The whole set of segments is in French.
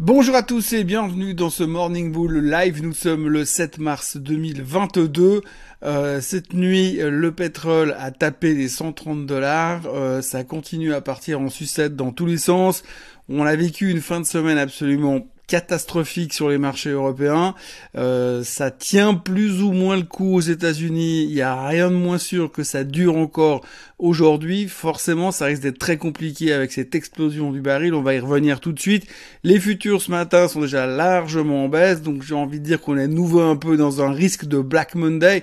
Bonjour à tous et bienvenue dans ce Morning Bull Live. Nous sommes le 7 mars 2022. Euh, cette nuit, le pétrole a tapé les 130 dollars. Euh, ça continue à partir en sucette dans tous les sens. On a vécu une fin de semaine absolument catastrophique sur les marchés européens. Euh, ça tient plus ou moins le coup aux États-Unis. Il n'y a rien de moins sûr que ça dure encore aujourd'hui. Forcément, ça risque d'être très compliqué avec cette explosion du baril. On va y revenir tout de suite. Les futurs ce matin sont déjà largement en baisse, donc j'ai envie de dire qu'on est nouveau un peu dans un risque de Black Monday.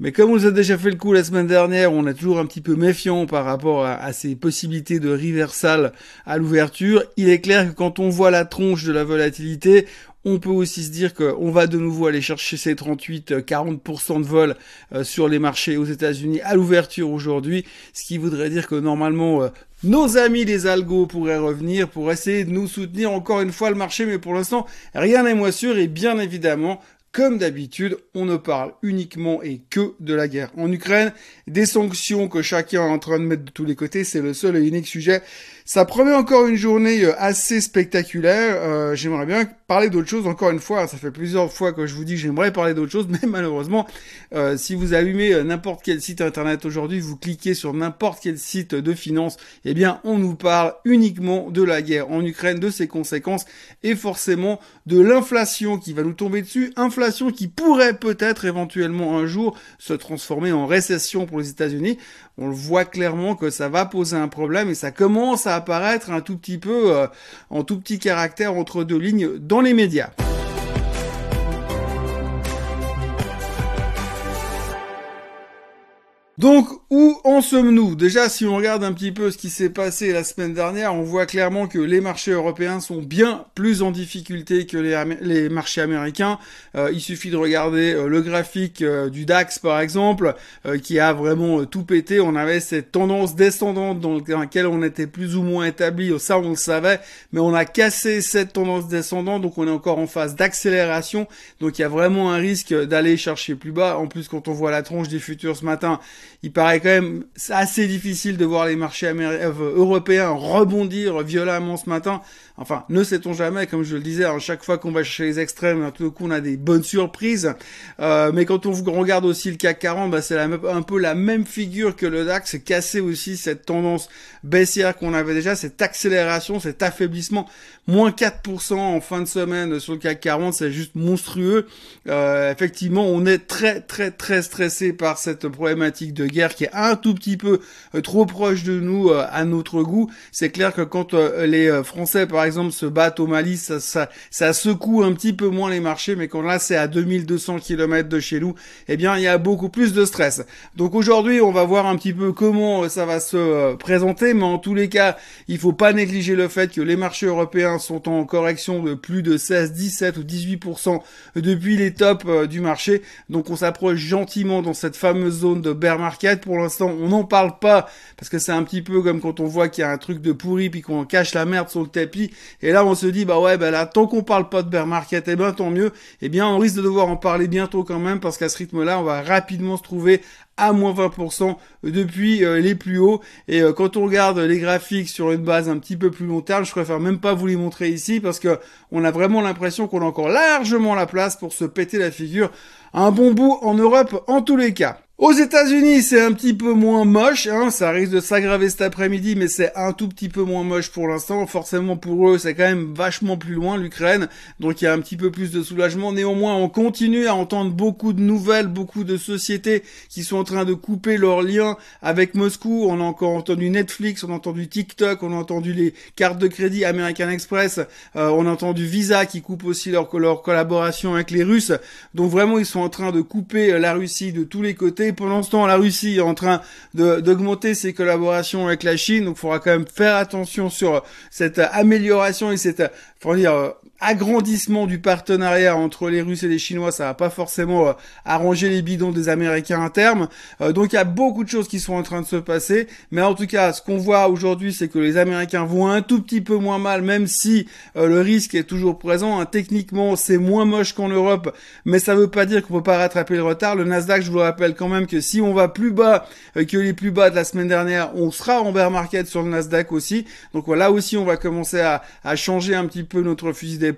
Mais comme on vous a déjà fait le coup la semaine dernière, on est toujours un petit peu méfiant par rapport à, ces possibilités de reversal à l'ouverture. Il est clair que quand on voit la tronche de la volatilité, on peut aussi se dire qu'on va de nouveau aller chercher ces 38-40% de vol euh, sur les marchés aux États-Unis à l'ouverture aujourd'hui, ce qui voudrait dire que normalement euh, nos amis les algos pourraient revenir pour essayer de nous soutenir encore une fois le marché, mais pour l'instant rien n'est moins sûr et bien évidemment comme d'habitude, on ne parle uniquement et que de la guerre en Ukraine, des sanctions que chacun est en train de mettre de tous les côtés, c'est le seul et unique sujet ça promet encore une journée euh, assez spectaculaire. Euh, j'aimerais bien parler d'autre chose. Encore une fois, ça fait plusieurs fois que je vous dis que j'aimerais parler d'autre chose, mais malheureusement, euh, si vous allumez n'importe quel site internet aujourd'hui, vous cliquez sur n'importe quel site de finance, eh bien, on nous parle uniquement de la guerre en Ukraine, de ses conséquences et forcément de l'inflation qui va nous tomber dessus. Inflation qui pourrait peut-être éventuellement un jour se transformer en récession pour les États-Unis. On le voit clairement que ça va poser un problème et ça commence à apparaître un tout petit peu euh, en tout petit caractère entre deux lignes dans les médias. Donc, où en sommes-nous? Déjà, si on regarde un petit peu ce qui s'est passé la semaine dernière, on voit clairement que les marchés européens sont bien plus en difficulté que les, marchés américains. Euh, il suffit de regarder euh, le graphique euh, du DAX, par exemple, qui a vraiment tout pété. On avait cette tendance descendante dans laquelle on était plus ou moins établi, ça on le savait, mais on a cassé cette tendance descendante, donc on est encore en phase d'accélération. Donc il y a vraiment un risque d'aller chercher plus bas. En plus, quand on voit la tronche des futurs ce matin, il paraît quand même assez difficile de voir les marchés euh, européens rebondir violemment ce matin. Enfin, ne sait-on jamais, comme je le disais, à chaque fois qu'on va chercher les extrêmes, tout coup on a des bonnes surprises. Euh, mais quand on regarde aussi le CAC 40, bah, c'est un peu la même figure que le DAX, c'est casser aussi cette tendance baissière qu'on avait déjà, cette accélération, cet affaiblissement. Moins 4% en fin de semaine sur le CAC 40, c'est juste monstrueux. Euh, effectivement, on est très très très stressé par cette problématique de guerre qui est un tout petit peu euh, trop proche de nous à notre goût. C'est clair que quand les Français, par exemple se battent au Mali, ça, ça, ça secoue un petit peu moins les marchés, mais quand là c'est à 2200 km de chez nous, eh bien il y a beaucoup plus de stress. Donc aujourd'hui on va voir un petit peu comment ça va se euh, présenter, mais en tous les cas il faut pas négliger le fait que les marchés européens sont en correction de plus de 16, 17 ou 18% depuis les tops euh, du marché. Donc on s'approche gentiment dans cette fameuse zone de bear market. Pour l'instant on n'en parle pas parce que c'est un petit peu comme quand on voit qu'il y a un truc de pourri puis qu'on cache la merde sur le tapis et là, on se dit, bah ouais, bah là, tant qu'on parle pas de bear market, eh ben tant mieux. Eh bien, on risque de devoir en parler bientôt quand même, parce qu'à ce rythme-là, on va rapidement se trouver à moins 20% depuis euh, les plus hauts. Et euh, quand on regarde les graphiques sur une base un petit peu plus long terme, je préfère même pas vous les montrer ici parce que on a vraiment l'impression qu'on a encore largement la place pour se péter la figure. Un bon bout en Europe en tous les cas. Aux États-Unis, c'est un petit peu moins moche, hein, ça risque de s'aggraver cet après-midi, mais c'est un tout petit peu moins moche pour l'instant. Forcément pour eux, c'est quand même vachement plus loin l'Ukraine, donc il y a un petit peu plus de soulagement. Néanmoins, on continue à entendre beaucoup de nouvelles, beaucoup de sociétés qui sont en train de couper leurs liens avec Moscou. On a encore entendu Netflix, on a entendu TikTok, on a entendu les cartes de crédit American Express, euh, on a entendu Visa qui coupe aussi leur, leur collaboration avec les Russes. Donc vraiment, ils sont en train de couper la Russie de tous les côtés pendant ce temps, la Russie est en train d'augmenter ses collaborations avec la Chine, donc il faudra quand même faire attention sur cette amélioration et cette, faut dire, agrandissement du partenariat entre les Russes et les Chinois, ça va pas forcément arranger les bidons des Américains à terme. donc il y a beaucoup de choses qui sont en train de se passer, mais en tout cas, ce qu'on voit aujourd'hui, c'est que les Américains vont un tout petit peu moins mal, même si le risque est toujours présent. Hein. Techniquement, c'est moins moche qu'en Europe, mais ça veut pas dire qu'on peut pas rattraper le retard. Le Nasdaq, je vous rappelle quand même que si on va plus bas que les plus bas de la semaine dernière, on sera en bear market sur le Nasdaq aussi. Donc voilà aussi, on va commencer à, à changer un petit peu notre fusil d'épaule.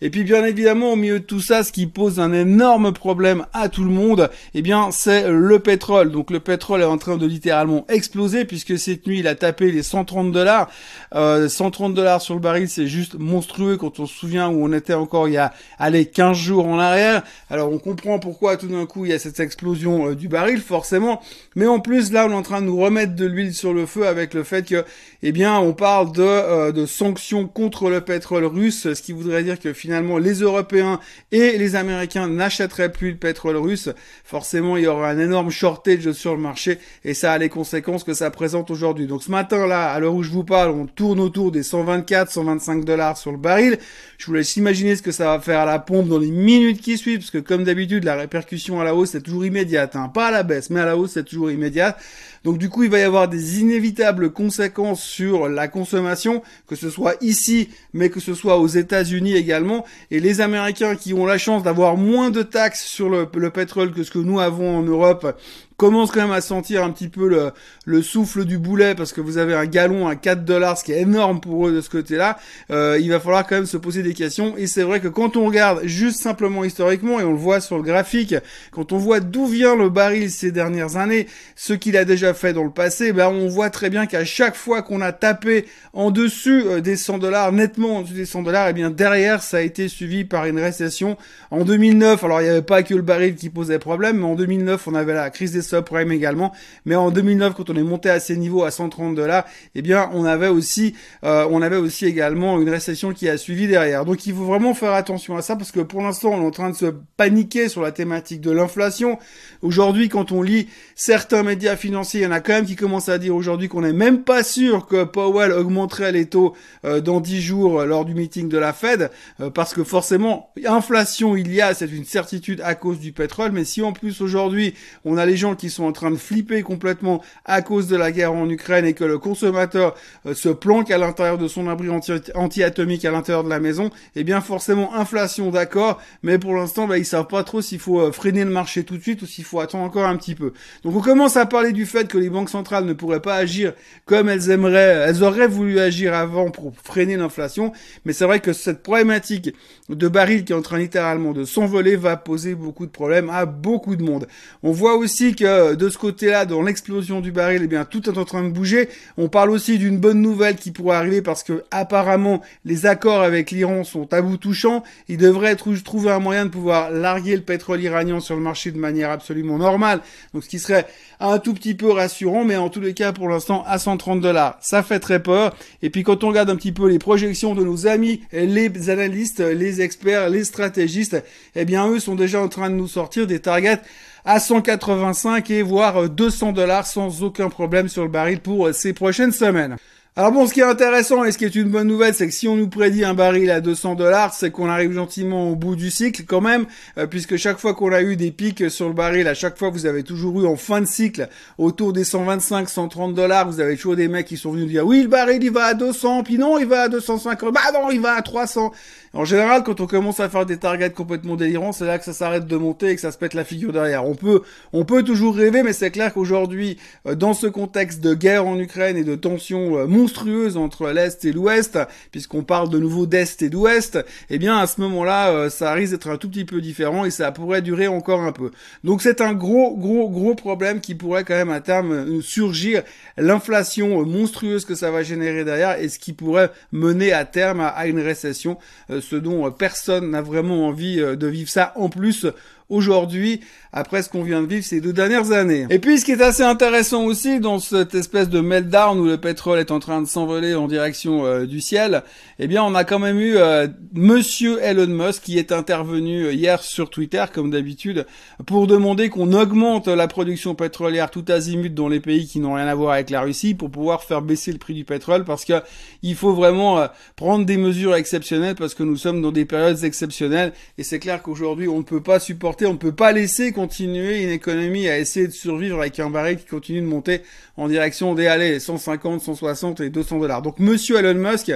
Et puis bien évidemment, au milieu de tout ça, ce qui pose un énorme problème à tout le monde, eh bien c'est le pétrole. Donc le pétrole est en train de littéralement exploser puisque cette nuit il a tapé les 130 dollars. 130 dollars sur le baril, c'est juste monstrueux quand on se souvient où on était encore il y a allez 15 jours en arrière. Alors on comprend pourquoi tout d'un coup il y a cette explosion euh, du baril forcément, mais en plus là on est en train de nous remettre de l'huile sur le feu avec le fait que eh bien on parle de, euh, de sanctions contre le pétrole russe, ce qui voudrait dire que finalement les Européens et les Américains n'achèteraient plus le pétrole russe. Forcément il y aura un énorme shortage sur le marché et ça a les conséquences que ça présente aujourd'hui. Donc ce matin là, à l'heure où je vous parle, on tourne autour des 124, 125 dollars sur le baril. Je vous laisse imaginer ce que ça va faire à la pompe dans les minutes qui suivent, parce que comme d'habitude, la répercussion à la hausse est toujours immédiate, hein. pas à la baisse, mais à la hausse c'est toujours immédiat. Donc du coup, il va y avoir des inévitables conséquences sur la consommation, que ce soit ici, mais que ce soit aux États-Unis également. Et les Américains qui ont la chance d'avoir moins de taxes sur le, le pétrole que ce que nous avons en Europe, commence quand même à sentir un petit peu le, le souffle du boulet parce que vous avez un galon à 4 dollars, ce qui est énorme pour eux de ce côté-là. Euh, il va falloir quand même se poser des questions. Et c'est vrai que quand on regarde juste simplement historiquement, et on le voit sur le graphique, quand on voit d'où vient le baril ces dernières années, ce qu'il a déjà fait dans le passé, ben on voit très bien qu'à chaque fois qu'on a tapé en dessus euh, des 100 dollars, nettement en dessus des 100 dollars, et eh bien derrière ça a été suivi par une récession. En 2009, alors il n'y avait pas que le baril qui posait problème, mais en 2009 on avait la crise des subprimes également. Mais en 2009, quand on est monté à ces niveaux à 130 dollars, eh bien, on avait aussi, euh, on avait aussi également une récession qui a suivi derrière. Donc, il faut vraiment faire attention à ça parce que pour l'instant, on est en train de se paniquer sur la thématique de l'inflation. Aujourd'hui, quand on lit certains médias financiers, il y en a quand même qui commencent à dire aujourd'hui qu'on n'est même pas sûr que Powell augmenterait les taux euh, dans 10 jours euh, lors du meeting de la Fed, parce que forcément, inflation il y a, c'est une certitude à cause du pétrole, mais si en plus aujourd'hui, on a les gens qui sont en train de flipper complètement à cause de la guerre en Ukraine et que le consommateur euh, se planque à l'intérieur de son abri anti-atomique à l'intérieur de la maison, eh bien forcément inflation d'accord, mais pour l'instant bah, ils savent pas trop s'il faut euh, freiner le marché tout de suite ou s'il faut attendre encore un petit peu. Donc on commence à parler du fait que les banques centrales ne pourraient pas agir comme elles aimeraient, elles auraient voulu agir avant pour freiner l'inflation, mais c'est vrai que cette problématique de baril qui est en train littéralement de s'envoler va poser beaucoup de problèmes à beaucoup de monde. On voit aussi que euh, de ce côté-là, dans l'explosion du baril, eh bien, tout est en train de bouger. On parle aussi d'une bonne nouvelle qui pourrait arriver parce que apparemment les accords avec l'Iran sont à bout touchant. Il devrait trouver un moyen de pouvoir larguer le pétrole iranien sur le marché de manière absolument normale. Donc, ce qui serait un tout petit peu rassurant, mais en tous les cas, pour l'instant, à 130 dollars, ça fait très peur. Et puis, quand on regarde un petit peu les projections de nos amis, les analystes, les experts, les stratégistes, eh bien, eux sont déjà en train de nous sortir des targets à 185 et voire 200 dollars sans aucun problème sur le baril pour ces prochaines semaines. Alors bon, ce qui est intéressant et ce qui est une bonne nouvelle, c'est que si on nous prédit un baril à 200 dollars, c'est qu'on arrive gentiment au bout du cycle quand même, euh, puisque chaque fois qu'on a eu des pics sur le baril, à chaque fois vous avez toujours eu en fin de cycle autour des 125, 130 dollars, vous avez toujours des mecs qui sont venus dire oui le baril il va à 200, puis non il va à 250, bah non il va à 300. En général, quand on commence à faire des targets complètement délirants, c'est là que ça s'arrête de monter et que ça se pète la figure derrière. On peut, on peut toujours rêver, mais c'est clair qu'aujourd'hui, euh, dans ce contexte de guerre en Ukraine et de tensions euh, monstrueuses entre l'Est et l'Ouest, puisqu'on parle de nouveau d'Est et d'Ouest, eh bien, à ce moment-là, euh, ça risque d'être un tout petit peu différent et ça pourrait durer encore un peu. Donc c'est un gros, gros, gros problème qui pourrait quand même à terme surgir, l'inflation monstrueuse que ça va générer derrière et ce qui pourrait mener à terme à, une récession ce dont euh, personne n'a vraiment envie euh, de vivre ça en plus aujourd'hui après ce qu'on vient de vivre ces deux dernières années. Et puis ce qui est assez intéressant aussi dans cette espèce de meltdown où le pétrole est en train de s'envoler en direction euh, du ciel, eh bien on a quand même eu euh, monsieur Elon Musk qui est intervenu euh, hier sur Twitter comme d'habitude pour demander qu'on augmente la production pétrolière tout azimut dans les pays qui n'ont rien à voir avec la Russie pour pouvoir faire baisser le prix du pétrole parce que il faut vraiment prendre des mesures exceptionnelles parce que nous sommes dans des périodes exceptionnelles et c'est clair qu'aujourd'hui on ne peut pas supporter, on ne peut pas laisser continuer une économie à essayer de survivre avec un baril qui continue de monter en direction des allées 150, 160 et 200 dollars. Donc Monsieur Elon Musk,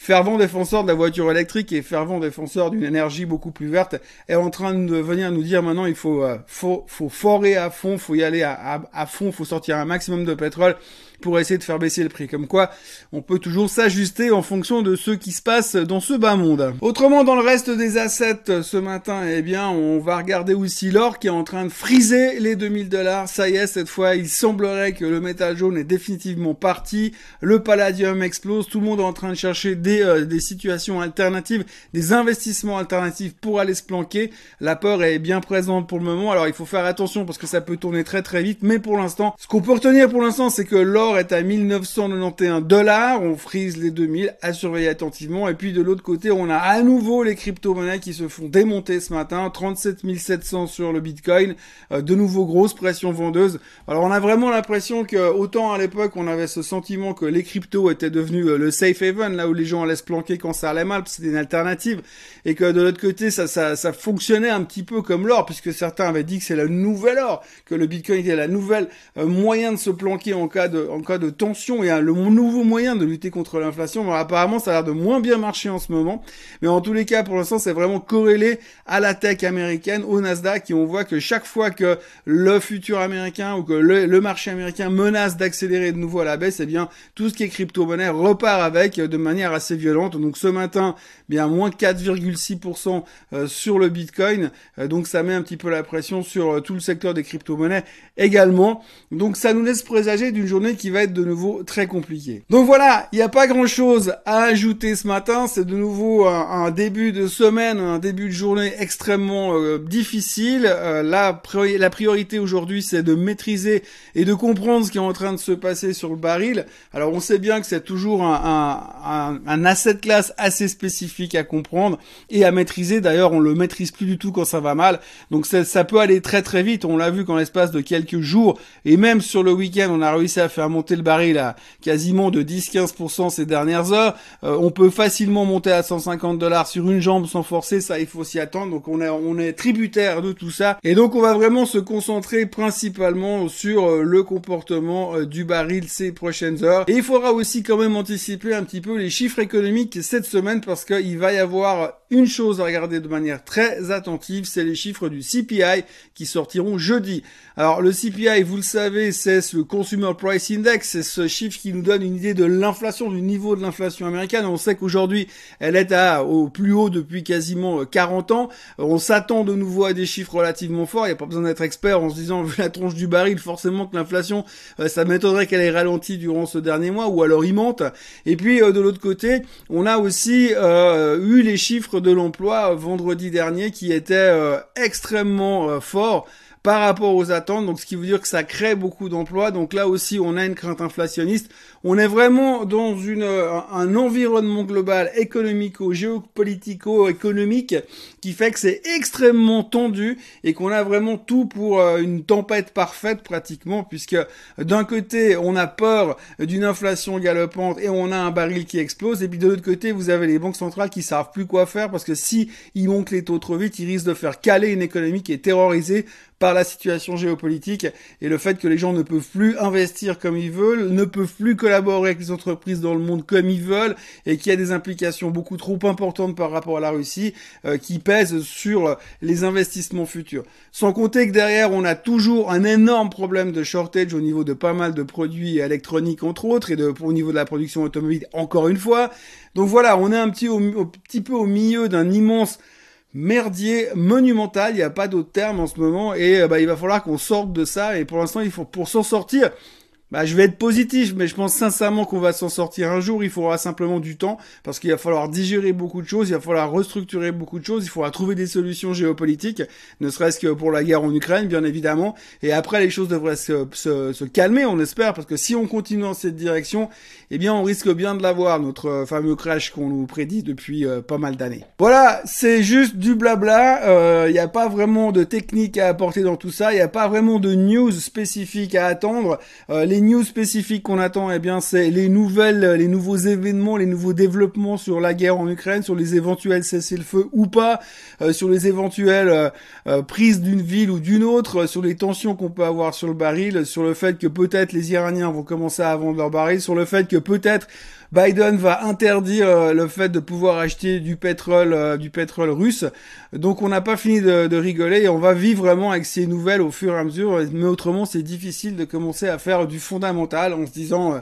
fervent défenseur de la voiture électrique et fervent défenseur d'une énergie beaucoup plus verte, est en train de venir nous dire maintenant il faut euh, faut faut forer à fond, faut y aller à, à, à fond, faut sortir un maximum de pétrole pour essayer de faire baisser le prix. Comme quoi, on peut toujours s'ajuster en fonction de ce qui se passe dans ce bas monde. Autrement, dans le reste des assets ce matin, eh bien, on va regarder aussi l'or qui est en train de friser les 2000 dollars. Ça y est, cette fois, il semblerait que le métal jaune est définitivement parti. Le palladium explose. Tout le monde est en train de chercher des, euh, des situations alternatives, des investissements alternatifs pour aller se planquer. La peur est bien présente pour le moment. Alors, il faut faire attention parce que ça peut tourner très très vite. Mais pour l'instant, ce qu'on peut retenir pour l'instant, c'est que l'or est à 1991 dollars, on frise les 2000, à surveiller attentivement. Et puis de l'autre côté, on a à nouveau les crypto-monnaies qui se font démonter ce matin, 37 700 sur le Bitcoin, euh, de nouveau grosse pression vendeuse. Alors on a vraiment l'impression que autant à l'époque on avait ce sentiment que les cryptos étaient devenus euh, le safe haven, là où les gens allaient se planquer quand ça allait mal, c'était une alternative, et que de l'autre côté ça, ça, ça fonctionnait un petit peu comme l'or puisque certains avaient dit que c'est la nouvelle or, que le Bitcoin était la nouvelle euh, moyen de se planquer en cas de, en cas de tension et hein, le nouveau moyen de lutter contre l'inflation. Apparemment ça a l'air de moins bien marcher en ce moment, mais en tous les cas pour l'instant c'est vraiment corrélé à la tech américaine, au Nasdaq et on voit que chaque fois que le futur américain ou que le, marché américain menace d'accélérer de nouveau à la baisse, eh bien tout ce qui est crypto-monnaie repart avec euh, de manière assez violente. Donc ce matin, bien moins 4, 1,6% euh, sur le Bitcoin. Euh, donc ça met un petit peu la pression sur euh, tout le secteur des crypto-monnaies également. Donc ça nous laisse présager d'une journée qui va être de nouveau très compliquée. Donc voilà, il n'y a pas grand-chose à ajouter ce matin. C'est de nouveau un, début de semaine, un début de journée extrêmement difficile. La, priorité aujourd'hui, c'est de maîtriser et de comprendre ce qui est en train de se passer sur le baril. Alors on sait bien que c'est toujours un, un asset class assez spécifique à comprendre et à maîtriser. D'ailleurs, on le maîtrise plus du tout quand ça va mal. Donc ça peut aller très très vite. On l'a vu qu'en l'espace de quelques jours et même sur le week-end, on a réussi à faire monter le baril à quasiment de 10-15% ces dernières heures. Euh, on peut facilement monter à 150 dollars sur une jambe sans forcer, ça il faut s'y attendre. Donc on est on est tributaire de tout ça. Et donc on va vraiment se concentrer principalement sur euh, le comportement euh, du baril ces prochaines heures. Et il faudra aussi quand même anticiper un petit peu les chiffres économiques cette semaine parce qu'il va y avoir une chose à regarder de manière très attentive, c'est les chiffres du CPI qui sortiront jeudi. Alors le CPI, vous le savez, c'est ce Consumer Price Index, c'est ce chiffre qui nous donne une idée de l'inflation, du niveau de l'inflation américaine. On sait qu'aujourd'hui, elle est à, au plus haut depuis quasiment 40 ans. On s'attend de nouveau à des chiffres relativement forts. Il n'y a pas besoin d'être expert en se disant, vu la tronche du baril, forcément que l'inflation, euh, ça m'étonnerait qu'elle ait ralenti durant ce dernier mois, ou alors il monte. Et puis euh, de l'autre côté, on a aussi euh, eu les chiffres de l'emploi vendredi dernier qui étaient extrêmement forts par rapport aux attentes, donc ce qui veut dire que ça crée beaucoup d'emplois. Donc là aussi, on a une crainte inflationniste. On est vraiment dans une, un environnement global économico, géopolitico, économique qui fait que c'est extrêmement tendu et qu'on a vraiment tout pour euh, une tempête parfaite pratiquement puisque d'un côté, on a peur d'une inflation galopante et on a un baril qui explose et puis de l'autre côté, vous avez les banques centrales qui savent plus quoi faire parce que si ils montent les taux trop vite, ils risquent de faire caler une économie qui est terrorisée par la situation géopolitique et le fait que les gens ne peuvent plus investir comme ils veulent, ne peuvent plus collaborer avec les entreprises dans le monde comme ils veulent et qu'il y a des implications beaucoup trop importantes par rapport à la Russie euh, qui pèsent sur les investissements futurs. Sans compter que derrière on a toujours un énorme problème de shortage au niveau de pas mal de produits électroniques entre autres et de, au niveau de la production automobile encore une fois. Donc voilà, on est un petit, petit peu au milieu d'un immense merdier monumental, il n'y a pas d'autre terme en ce moment, et euh, bah, il va falloir qu'on sorte de ça, et pour l'instant, il faut, pour s'en sortir, bah, je vais être positif, mais je pense sincèrement qu'on va s'en sortir un jour. Il faudra simplement du temps parce qu'il va falloir digérer beaucoup de choses, il va falloir restructurer beaucoup de choses, il faudra trouver des solutions géopolitiques, ne serait-ce que pour la guerre en Ukraine, bien évidemment. Et après, les choses devraient se, se, se, calmer, on espère, parce que si on continue dans cette direction, eh bien, on risque bien de l'avoir, notre euh, fameux crash qu'on nous prédit depuis euh, pas mal d'années. Voilà, c'est juste du blabla. Euh, il n'y a pas vraiment de technique à apporter dans tout ça. Il n'y a pas vraiment de news spécifiques à attendre. News spécifiques qu'on attend, eh bien, c'est les nouvelles, les nouveaux événements, les nouveaux développements sur la guerre en Ukraine, sur les éventuels cessez-le-feu ou pas, euh, sur les éventuelles euh, euh, prises d'une ville ou d'une autre, sur les tensions qu'on peut avoir sur le baril, sur le fait que peut-être les Iraniens vont commencer à vendre leur baril, sur le fait que peut-être Biden va interdire euh, le fait de pouvoir acheter du pétrole, euh, du pétrole russe. Donc on n'a pas fini de, rigoler et on va vivre vraiment avec ces nouvelles au fur et à mesure. Mais autrement, c'est difficile de commencer à faire du fondamental en se disant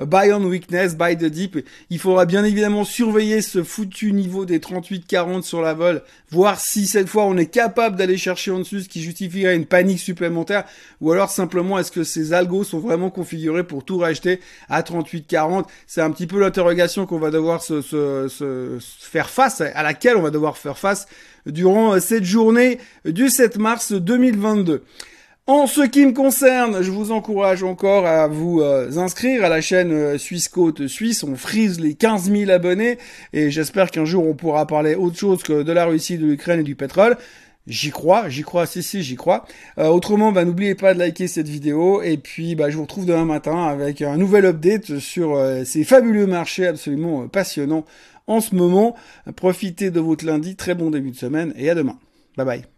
euh, buy on weakness, buy the deep. Il faudra bien évidemment surveiller ce foutu niveau des 38-40 sur la vol, voir si cette fois on est capable d'aller chercher en dessus, ce qui justifierait une panique supplémentaire, ou alors simplement est-ce que ces algos sont vraiment configurés pour tout racheter à 38-40. C'est un petit peu l'interrogation qu'on va devoir se, faire face, à laquelle on va devoir faire face durant cette journée du 7 mars 2022. En ce qui me concerne, je vous encourage encore à vous euh, inscrire à la chaîne euh, Suisse Côte Suisse. On frise les 15 000 abonnés et j'espère qu'un jour on pourra parler autre chose que de la Russie, de l'Ukraine et du pétrole. J'y crois, j'y crois, si si, j'y crois. Euh, autrement, bah, n'oubliez pas de liker cette vidéo et puis bah, je vous retrouve demain matin avec un nouvel update sur euh, ces fabuleux marchés absolument euh, passionnants en ce moment. Profitez de votre lundi, très bon début de semaine et à demain. Bye bye.